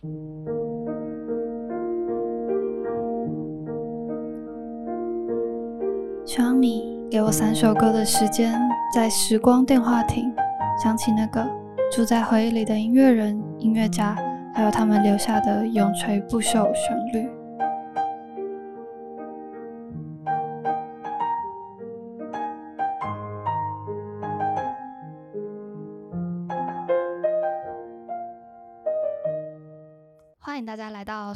希望你给我三首歌的时间，在时光电话亭想起那个住在回忆里的音乐人、音乐家，还有他们留下的永垂不朽旋律。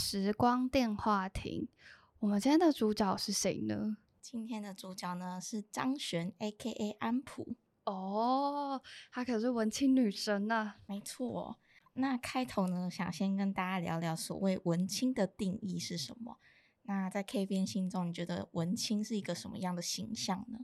时光电话亭。我们今天的主角是谁呢？今天的主角呢是张悬，A.K.A 安普。哦，她可是文青女神呐、没错，那开头呢，想先跟大家聊聊所谓文青的定义是什么。那在 K 边心中，你觉得文青是一个什么样的形象呢？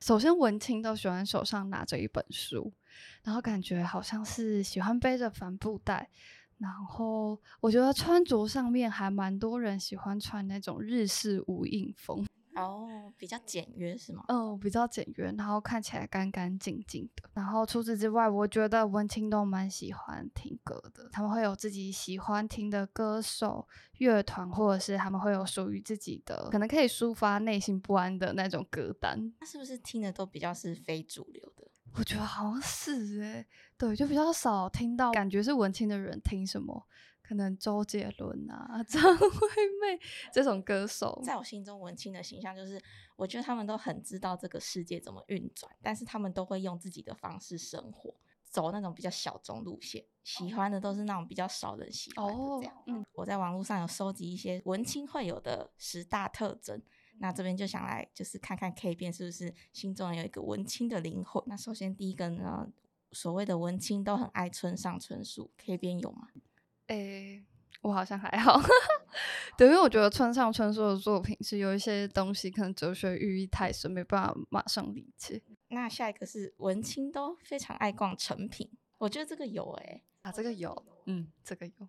首先，文青都喜欢手上拿着一本书，然后感觉好像是喜欢背着帆布袋。然后，我觉得穿着上面还蛮多人喜欢穿那种日式无印风，哦，比较简约是吗？嗯，比较简约，然后看起来干干净净的。然后除此之外，我觉得文青都蛮喜欢听歌的，他们会有自己喜欢听的歌手、乐团，或者是他们会有属于自己的，可能可以抒发内心不安的那种歌单。那是不是听的都比较是非主流的？我觉得好像是诶、对，就比较少听到感觉是文青的人听什么，可能周杰伦啊、张惠妹这种歌手。在我心中，文青的形象就是，我觉得他们都很知道这个世界怎么运转，但是他们都会用自己的方式生活，走那种比较小众路线，喜欢的都是那种比较少人喜欢的这样。哦嗯我在网络上有收集一些文青会有的十大特征。那这边就想来，就是看看 K 变是不是心中有一个文青的灵魂。那首先第一个呢，所谓的文青都很爱村上春树，K 边有吗？诶、我好像还好，对，因为我觉得村上春树的作品是有一些东西可能哲学寓意太深，没办法马上理解那下一个是文青都非常爱逛成品，我觉得这个有诶、啊。这个有，嗯，这个有，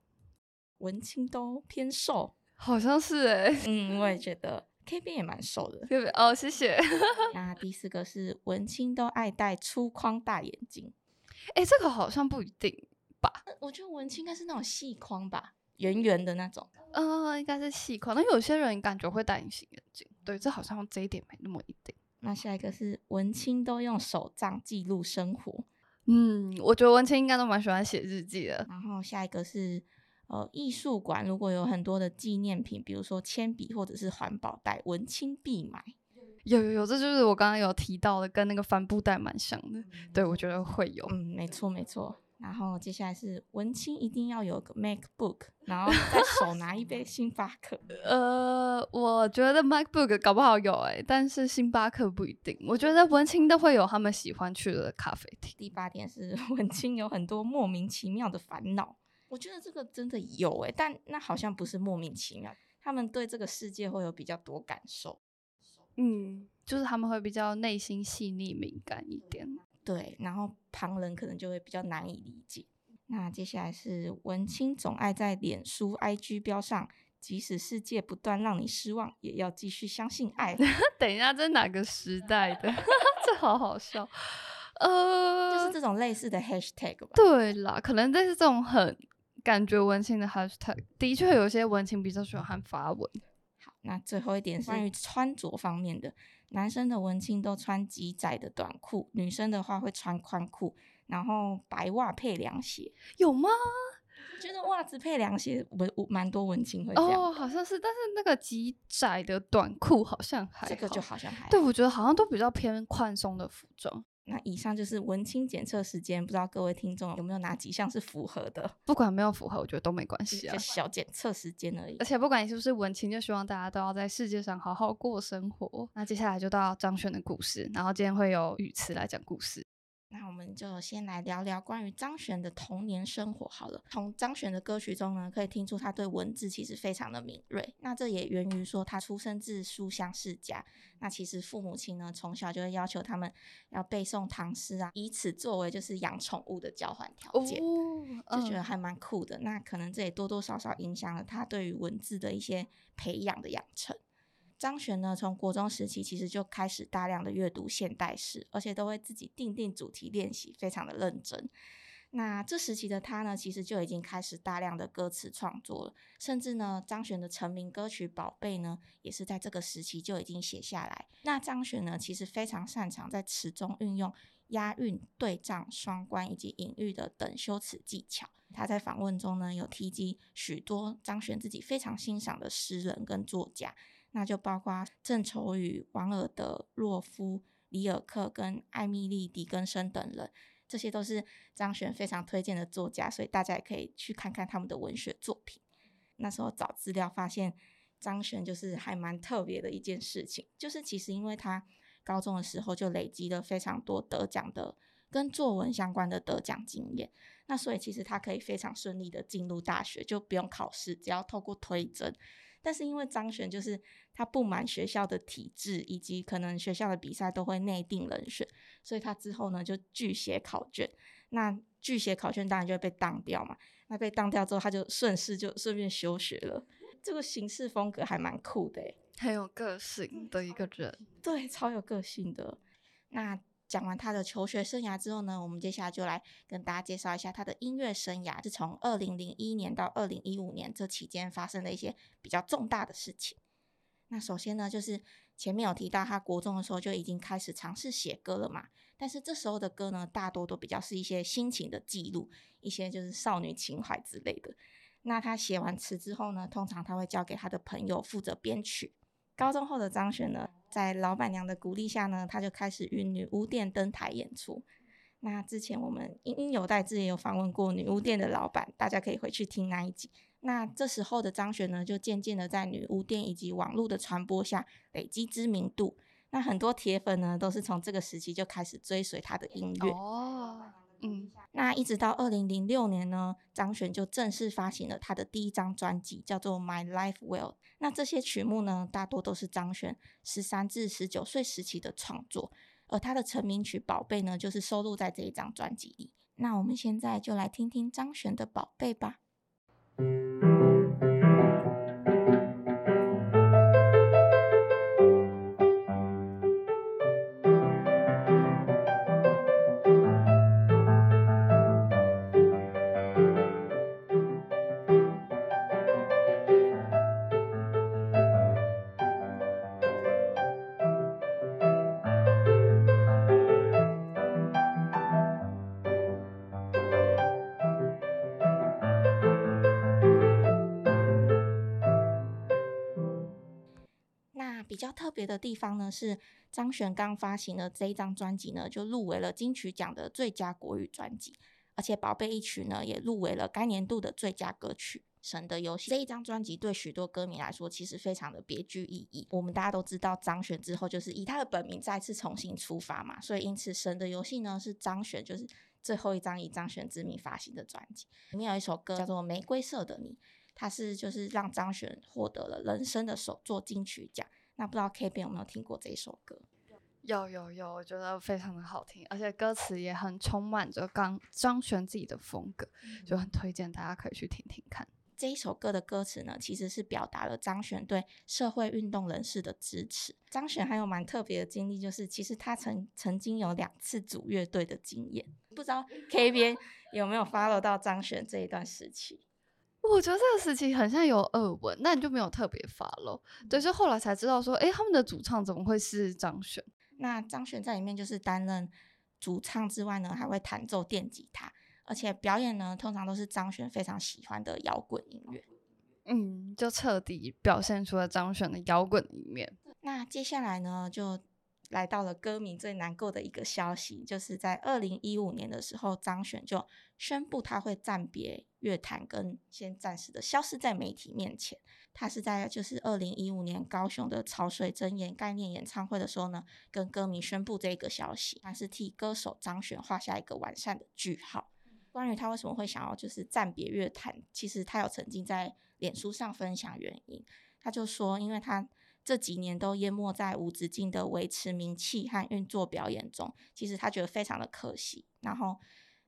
文青都偏瘦，好像是诶、嗯，我也觉得 K 边也蛮瘦的。对不对？哦，谢谢。那第四个是文青都爱戴粗框大眼睛，诶、这个好像不一定吧？呃我觉得文青应该是那种细框吧，圆圆的那种。呃，应该是细框，那有些人感觉会戴隐形眼镜。对，这好像这一点没那么一定。那下一个是文青都用手账记录生活，嗯，我觉得文青应该都蛮喜欢写日记的。然后下一个是呃艺术馆如果有很多的纪念品，比如说铅笔或者是环保袋，文青必买。有有有，这就是我刚刚有提到的，跟那个帆布袋蛮像的。对，我觉得会有。嗯，没错没错。然后接下来是文青一定要有个 MacBook，然后再手拿一杯星巴克。呃，我觉得 MacBook 搞不好有诶、但是星巴克不一定。我觉得文青都会有他们喜欢去的咖啡厅。第八点是文青有很多莫名其妙的烦恼，我觉得这个真的有诶、但那好像不是莫名其妙，他们对这个世界会有比较多感受。嗯，就是他们会比较内心细腻敏感一点。对，然后旁人可能就会比较难以理解。那接下来是文青总爱在脸书、IG 标上，即使世界不断让你失望，也要继续相信爱。等一下，这是哪个时代的？这好好笑。呃，就是这种类似的 hashtag 吧。对啦，可能这是这种很感觉文青的 hashtag，的确有些文青比较喜欢发文。好，那最后一点是关于穿着方面的，男生的文青都穿极窄的短裤，女生的话会穿宽裤，然后白袜配凉鞋。有吗？我觉得袜子配凉鞋，文我蛮多文青会这样。哦，好像是，但是那个极窄的短裤好像还这个就好好像还对，我觉得好像都比较偏宽松的服装。那以上就是文青检测时间，不知道各位听众有没有哪几项是符合的？不管有没有符合，我觉得都没关系啊。小检测时间而已而。且不管你是不是文青，就希望大家都要在世界上好好过生活。那接下来就到张轩的故事，然后今天会有语词来讲故事。那我们就先来聊聊关于张悬的童年生活好了。从张悬的歌曲中呢，可以听出他对文字其实非常的敏锐。那这也源于说他出生自书香世家，那其实父母亲呢从小就会要求他们要背诵唐诗啊，以此作为就是养宠物的交换条件。就觉得还蛮酷的。那可能这也多多少少影响了他对于文字的一些培养的养成。张悬呢，从国中时期其实就开始大量的阅读现代诗，而且都会自己定定主题练习，非常的认真。那这时期的他呢，其实就已经开始大量的歌词创作了，甚至呢，张悬的成名歌曲《宝贝》呢，也是在这个时期就已经写下来。那张悬呢，其实非常擅长在词中运用押韵、对仗、双关以及隐喻的等修辞技巧。他在访问中呢，有提及许多张悬自己非常欣赏的诗人跟作家，那就包括郑愁予、王尔德、洛夫、里尔克跟艾米丽·狄更生等人。这些都是张悬非常推荐的作家，所以大家也可以去看看他们的文学作品。那时候找资料发现，张悬就是还蛮特别的一件事情，就是其实因为他高中的时候就累积了非常多得奖的跟作文相关的得奖经验，那所以其实他可以非常顺利的进入大学，就不用考试，只要透过推甄。但是因为张璇就是他不满学校的体制，以及可能学校的比赛都会内定人选，所以他之后呢就拒写考卷。那拒写考卷当然就会被当掉嘛。那被当掉之后，他就顺势就顺便休学了。这个行事风格还蛮酷的，很有个性的一个人。对，超有个性的。那。讲完他的求学生涯之后呢，我们接下来就来跟大家介绍一下他的音乐生涯，是从二零零一年到二零一五年这期间发生的一些比较重大的事情。那首先呢，就是前面有提到他国中的时候就已经开始尝试写歌了嘛，但是这时候的歌呢，大多都比较是一些心情的记录，一些就是少女情怀之类的。那他写完词之后呢，通常他会交给他的朋友负责编曲。高中后的张悬呢，在老板娘的鼓励下呢，他就开始与女巫店登台演出。那之前我们因因有代志也有访问过女巫店的老板，大家可以回去听那一集。那这时候的张悬呢，就渐渐的在女巫店以及网络的传播下累积知名度。那很多铁粉呢，都是从这个时期就开始追随他的音乐。嗯，那一直到二零零六年呢，张悬就正式发行了他的第一张专辑，叫做《My Life Well》。那这些曲目呢，大多都是张悬十三至十九岁时期的创作，而他的成名曲《宝贝》呢，就是收录在这一张专辑里。那我们现在就来听听张悬的《宝贝》吧。比较特别的地方呢，是张悬刚发行的这一张专辑呢，就入围了金曲奖的最佳国语专辑，而且《宝贝》一曲呢，也入围了该年度的最佳歌曲《神的游戏》。这一张专辑对许多歌迷来说，其实非常的别具意义。我们大家都知道，张悬之后就是以他的本名再次重新出发嘛，所以因此《神的游戏》呢，是张悬就是最后一张以张悬之名发行的专辑。里面有一首歌叫做《玫瑰色的你》，它是就是让张悬获得了人生的首座金曲奖。那不知道 K 边有没有听过这一首歌？有有有，我觉得非常的好听，而且歌词也很充满着刚张悬自己的风格，就很推荐大家可以去听听看。这一首歌的歌词呢，其实是表达了张悬对社会运动人士的支持。张悬还有蛮特别的经历，就是其实他曾曾经有两次组乐队的经验。不知道 K 边有没有 follow 到张悬这一段时期？我觉得这个时期很像有耳闻，那你就没有特别发喽。对，就后来才知道说，哎，他们的主唱怎么会是张悬？那张悬在里面就是担任主唱之外呢，还会弹奏电吉他，而且表演呢，通常都是张悬非常喜欢的摇滚音乐。嗯，就彻底表现出了张悬的摇滚一面。那接下来呢，就。来到了歌迷最难过的一个消息，就是在二零一五年的时候，张悬就宣布他会暂别乐坛，跟先暂时的消失在媒体面前。他是在就是二零一五年高雄的潮水真言概念演唱会的时候呢，跟歌迷宣布这个消息，他是替歌手张悬画下一个完善的句号。关于他为什么会想要就是暂别乐坛，其实他有曾经在脸书上分享原因，他就说，因为他。这几年都淹没在无止境的维持名气和运作表演中，其实他觉得非常的可惜。然后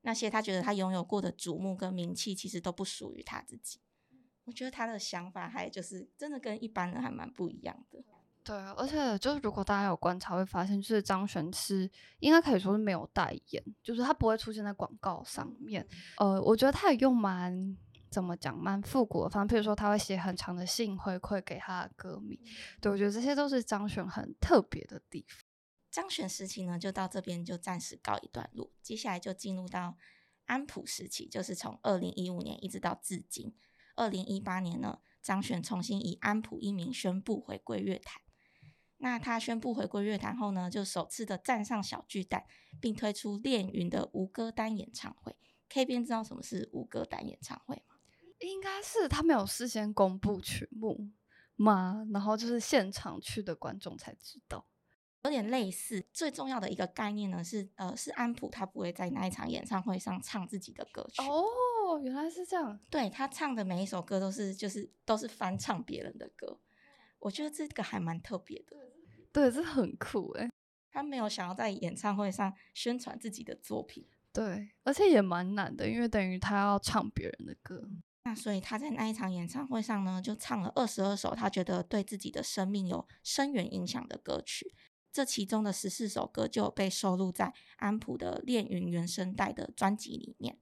那些他觉得他拥有过的瞩目跟名气，其实都不属于他自己。我觉得他的想法还就是真的跟一般人还蛮不一样的。对，而且就是如果大家有观察，会发现就是张悬是应该可以说是没有代言，就是他不会出现在广告上面。呃，我觉得他也用蛮怎么讲，蛮复古的方式，譬如说他会写很长的信回馈给他的歌迷。对我觉得这些都是张悬很特别的地方。张悬时期呢，就到这边就暂时告一段落，接下来就进入到安普时期，就是从二零一五年一直到至今。二零一八年呢，张悬重新以安普一名宣布回归乐坛。那他宣布回归乐坛后呢，就首次的站上小巨蛋，并推出恋云的无歌单演唱会。K 边知道什么是无歌单演唱会吗？应该是他没有事先公布曲目吗？然后就是现场去的观众才知道，有点类似。最重要的一个概念呢是，呃，是安普他不会在那一场演唱会上唱自己的歌曲。哦，原来是这样。对他唱的每一首歌都是就是都是翻唱别人的歌，我觉得这个还蛮特别的。对，这很酷诶。他没有想要在演唱会上宣传自己的作品，对，而且也蛮难的，因为等于他要唱别人的歌。那所以他在那一场演唱会上呢，就唱了二十二首他觉得对自己的生命有深远影响的歌曲。这其中的十四首歌就被收录在安普的《恋云》原声带的专辑里面。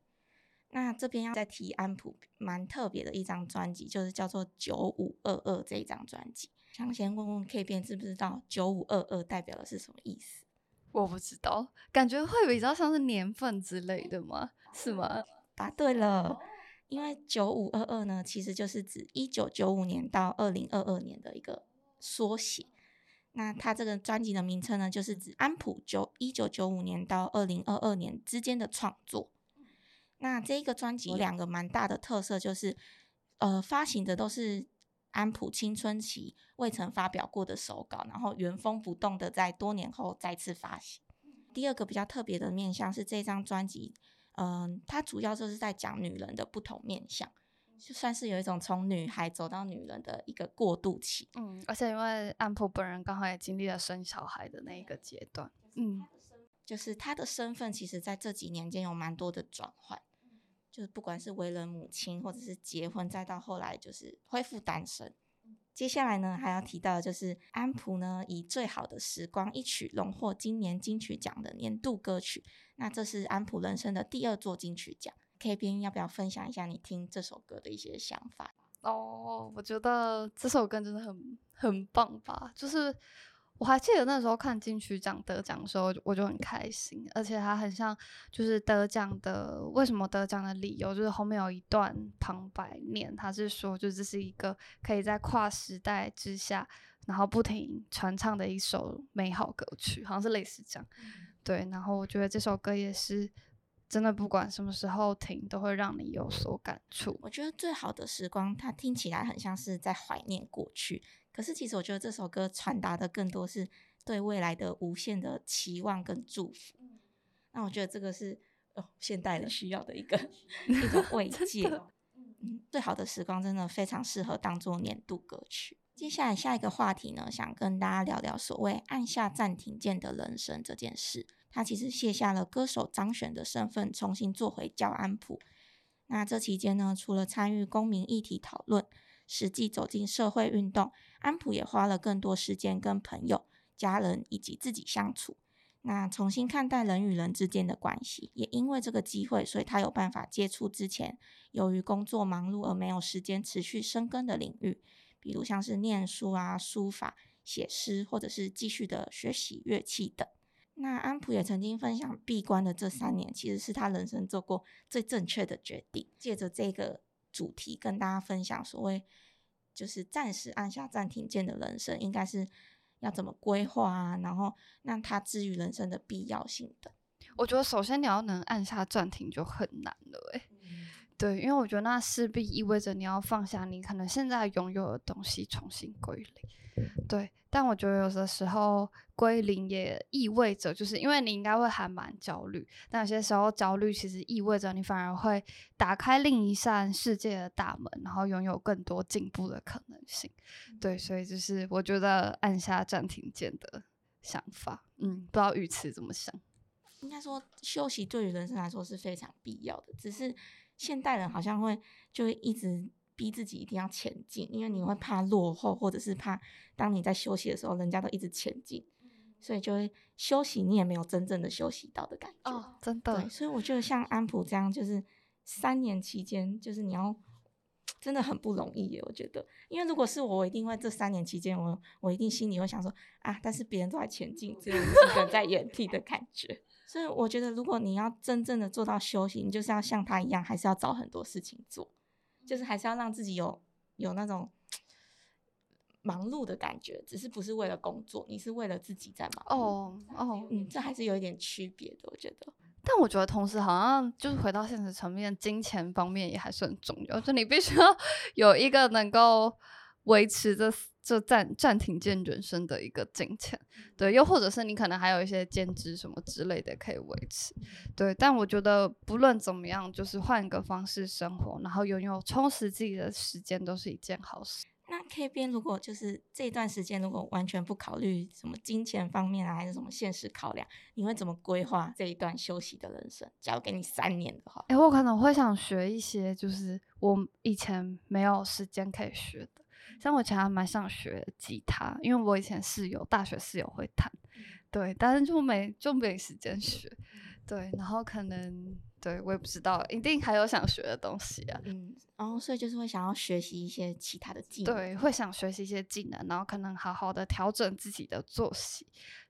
那这边要再提安普蛮特别的一张专辑，就是叫做《九五二二》这一张专辑。想先问问 K 边知不知道九五二二代表的是什么意思？我不知道，感觉会比较像是年份之类的吗？是吗？答对了，因为九五二二呢，其实就是指一九九五年到二零二二年的一个缩写。那它这个专辑的名称呢，就是指安普九一九九五年到二零二二年之间的创作。那这一个专辑有两个蛮大的特色，就是呃发行的都是。安普青春期未曾发表过的手稿，然后原封不动的在多年后再次发行。第二个比较特别的面向是这张专辑，嗯，它主要就是在讲女人的不同面相，就算是有一种从女孩走到女人的一个过渡期。嗯，而且因为安普本人刚好也经历了生小孩的那一个阶段，嗯，就是他的身份其实在这几年间有蛮多的转换。就是不管是为人母亲，或者是结婚，再到后来就是恢复单身。接下来呢，还要提到的就是安普呢，以《最好的时光》一曲荣获今年金曲奖的年度歌曲。那这是安普人生的第二座金曲奖。K 边要不要分享一下你听这首歌的一些想法？哦，我觉得这首歌真的很很棒吧，就是。我还记得那时候看金曲奖得奖的时候，我就很开心，而且它很像就是得奖的为什么得奖的理由，就是后面有一段旁白念，他是说就这是一个可以在跨时代之下，然后不停传唱的一首美好歌曲，好像是类似这样。对，然后我觉得这首歌也是真的，不管什么时候听都会让你有所感触。我觉得最好的时光，它听起来很像是在怀念过去。可是，其实我觉得这首歌传达的更多是对未来的无限的期望跟祝福。那我觉得这个是哦，现代人需要的一个 一个慰藉。嗯，最好的时光真的非常适合当做年度歌曲。接下来下一个话题呢，想跟大家聊聊所谓按下暂停键的人生这件事。他其实卸下了歌手张悬的身份，重新做回教安普。那这期间呢，除了参与公民议题讨论。实际走进社会运动，安普也花了更多时间跟朋友、家人以及自己相处。那重新看待人与人之间的关系，也因为这个机会，所以他有办法接触之前由于工作忙碌而没有时间持续深耕的领域，比如像是念书啊、书法、写诗，或者是继续的学习乐器等。那安普也曾经分享，闭关的这三年其实是他人生做过最正确的决定。借着这个。主题跟大家分享，所谓就是暂时按下暂停键的人生，应该是要怎么规划啊？然后让他治愈人生的必要性的。我觉得首先你要能按下暂停就很难了，诶。对，因为我觉得那势必意味着你要放下你可能现在拥有的东西，重新归零。对。但我觉得有的时候归零也意味着，就是因为你应该会还蛮焦虑，但有些时候焦虑其实意味着你反而会打开另一扇世界的大门，然后拥有更多进步的可能性。对，所以就是我觉得按下暂停键的想法，嗯，不知道语词怎么想。应该说休息对于人生来说是非常必要的，只是现代人好像会就会一直。逼自己一定要前进，因为你会怕落后，或者是怕当你在休息的时候，人家都一直前进，所以就会休息，你也没有真正的休息到的感觉。哦，真的对，，所以我觉得像安普这样，就是三年期间，就是你要真的很不容易耶。我觉得，因为如果是我，我一定会这三年期间，我我一定心里会想说啊，但是别人都在前进，只有我一个人在原地的感觉。所以我觉得，如果你要真正的做到休息，你就是要像他一样，还是要找很多事情做，就是还是要让自己有有那种忙碌的感觉，只是不是为了工作，你是为了自己在忙碌。哦哦，嗯，这还是有一点区别的，我觉得。但我觉得同时好像就是回到现实层面，金钱方面也还是很重要，就你必须要 有一个能够维持这这暂暂停键人生的一个金钱，对，又或者是你可能还有一些兼职什么之类的可以维持，对。但我觉得不论怎么样，就是换一个方式生活，然后拥有充实自己的时间，都是一件好事。那 K 边如果就是这段时间，如果完全不考虑什么金钱方面啊，还是什么现实考量，你会怎么规划这一段休息的人生？假如给你三年的话，诶，我可能会想学一些，就是我以前没有时间可以学的。像我以前还蛮想学吉他，因为我以前室友大学室友会弹，对，但是就没就没时间学，对，然后可能对我也不知道，一定还有想学的东西啊，嗯，然后所以就是会想要学习一些其他的技能，对，会想学习一些技能，然后可能好好的调整自己的作息，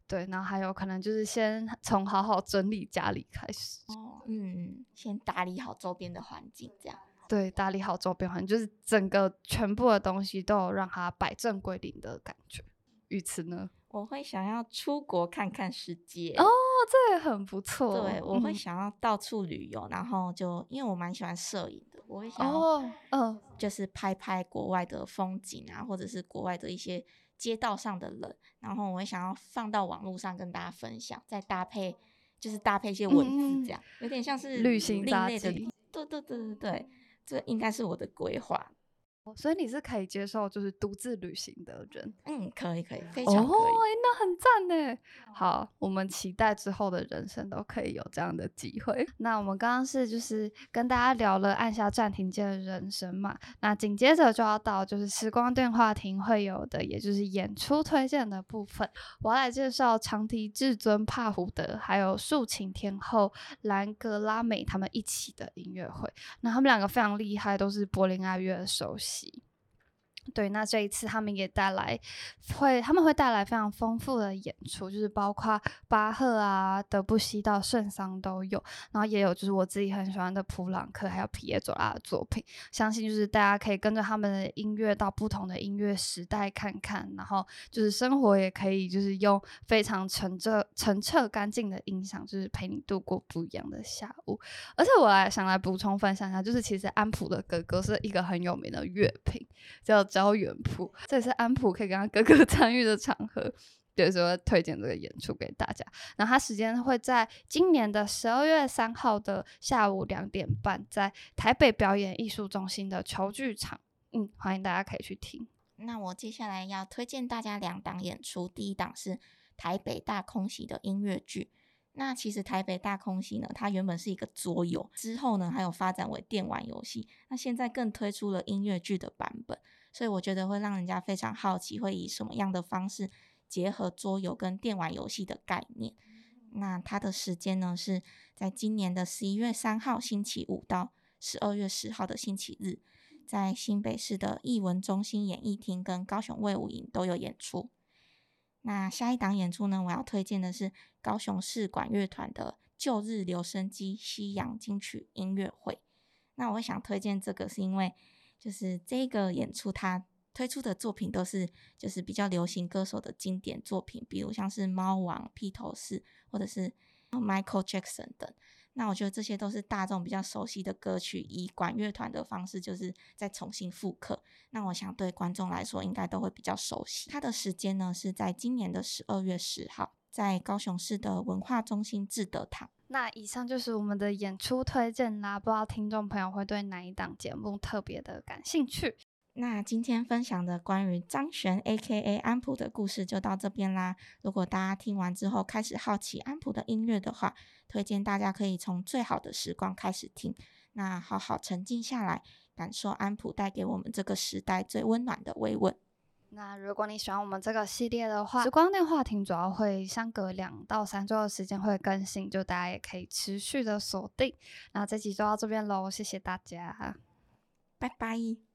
对，然后还有可能就是先从好好整理家里开始，哦，嗯，先打理好周边的环境，这样。对，打理好周边环境，就是整个全部的东西都有让它摆正归零的感觉。于此呢，我会想要出国看看世界哦，这也很不错。对，我会嗯想要到处旅游，然后就因为我蛮喜欢摄影的，我会想嗯，就是拍拍国外的风景啊，或者是国外的一些街道上的人，然后我会想要放到网络上跟大家分享，再搭配就是搭配一些文字，这样、有点像是旅行类的。对对对对对，这应该是我的规划。哦所以你是可以接受就是独自旅行的人嗯，可以可以，非哦，常可以。诶那很赞呢。好，我们期待之后的人生都可以有这样的机会。那我们刚刚是就是跟大家聊了按下暂停键的人生嘛，那紧接着就要到就是时光电话亭会有的，也就是演出推荐的部分。我要来介绍长笛至尊帕胡德还有竖琴天后兰格拉美他们一起的音乐会。那他们两个非常厉害，都是柏林爱乐的首席。し。对，那这一次他们也带来会，他们会带来非常丰富的演出，就是包括巴赫啊、德布西到圣桑都有，然后也有就是我自己很喜欢的普朗克还有皮耶佐拉的作品。相信就是大家可以跟着他们的音乐到不同的音乐时代看看，然后就是生活也可以就是用非常澄澈、澄澈干净的音响，就是陪你度过不一样的下午。而且我来想来补充分享一下，就是其实安普的哥哥是一个很有名的乐评，叫高原谱，这也是安普可以跟他哥哥 参与的场合。对，所以我推荐这个演出给大家。然后他时间会在今年的十二月三号的下午两点半，在台北表演艺术中心的球剧场。嗯，欢迎大家可以去听。那我接下来要推荐大家两档演出，第一档是台北大空袭的音乐剧。那其实台北大空袭呢，它原本是一个桌游，之后呢还有发展为电玩游戏，那现在更推出了音乐剧的版本，所以我觉得会让人家非常好奇，会以什么样的方式结合桌游跟电玩游戏的概念。那它的时间呢是在今年的十一月三号星期五到十二月十号的星期日，在新北市的艺文中心演艺厅跟高雄卫武营都有演出。那下一档演出呢，我要推荐的是高雄市管乐团的旧日留声机西洋金曲音乐会。那我想推荐这个，是因为就是这个演出它推出的作品都是就是比较流行歌手的经典作品，比如像是猫王、披头士或者是 Michael Jackson 等。那我觉得这些都是大众比较熟悉的歌曲，以管乐团的方式，就是再重新复刻。那我想对观众来说，应该都会比较熟悉。它的时间呢是在今年的十二月十号，在高雄市的文化中心志德堂。那以上就是我们的演出推荐啦，不知道听众朋友会对哪一档节目特别的感兴趣？那今天分享的关于张悬 A.K.A 安普的故事就到这边啦。如果大家听完之后开始好奇安普的音乐的话，推荐大家可以从最好的时光开始听，那好好沉静下来，感受安普带给我们这个时代最温暖的慰问。那如果你喜欢我们这个系列的话，时光电话亭主要会相隔两到三周的时间会更新，就大家也可以持续的锁定。那这集就到这边喽，谢谢大家，拜拜。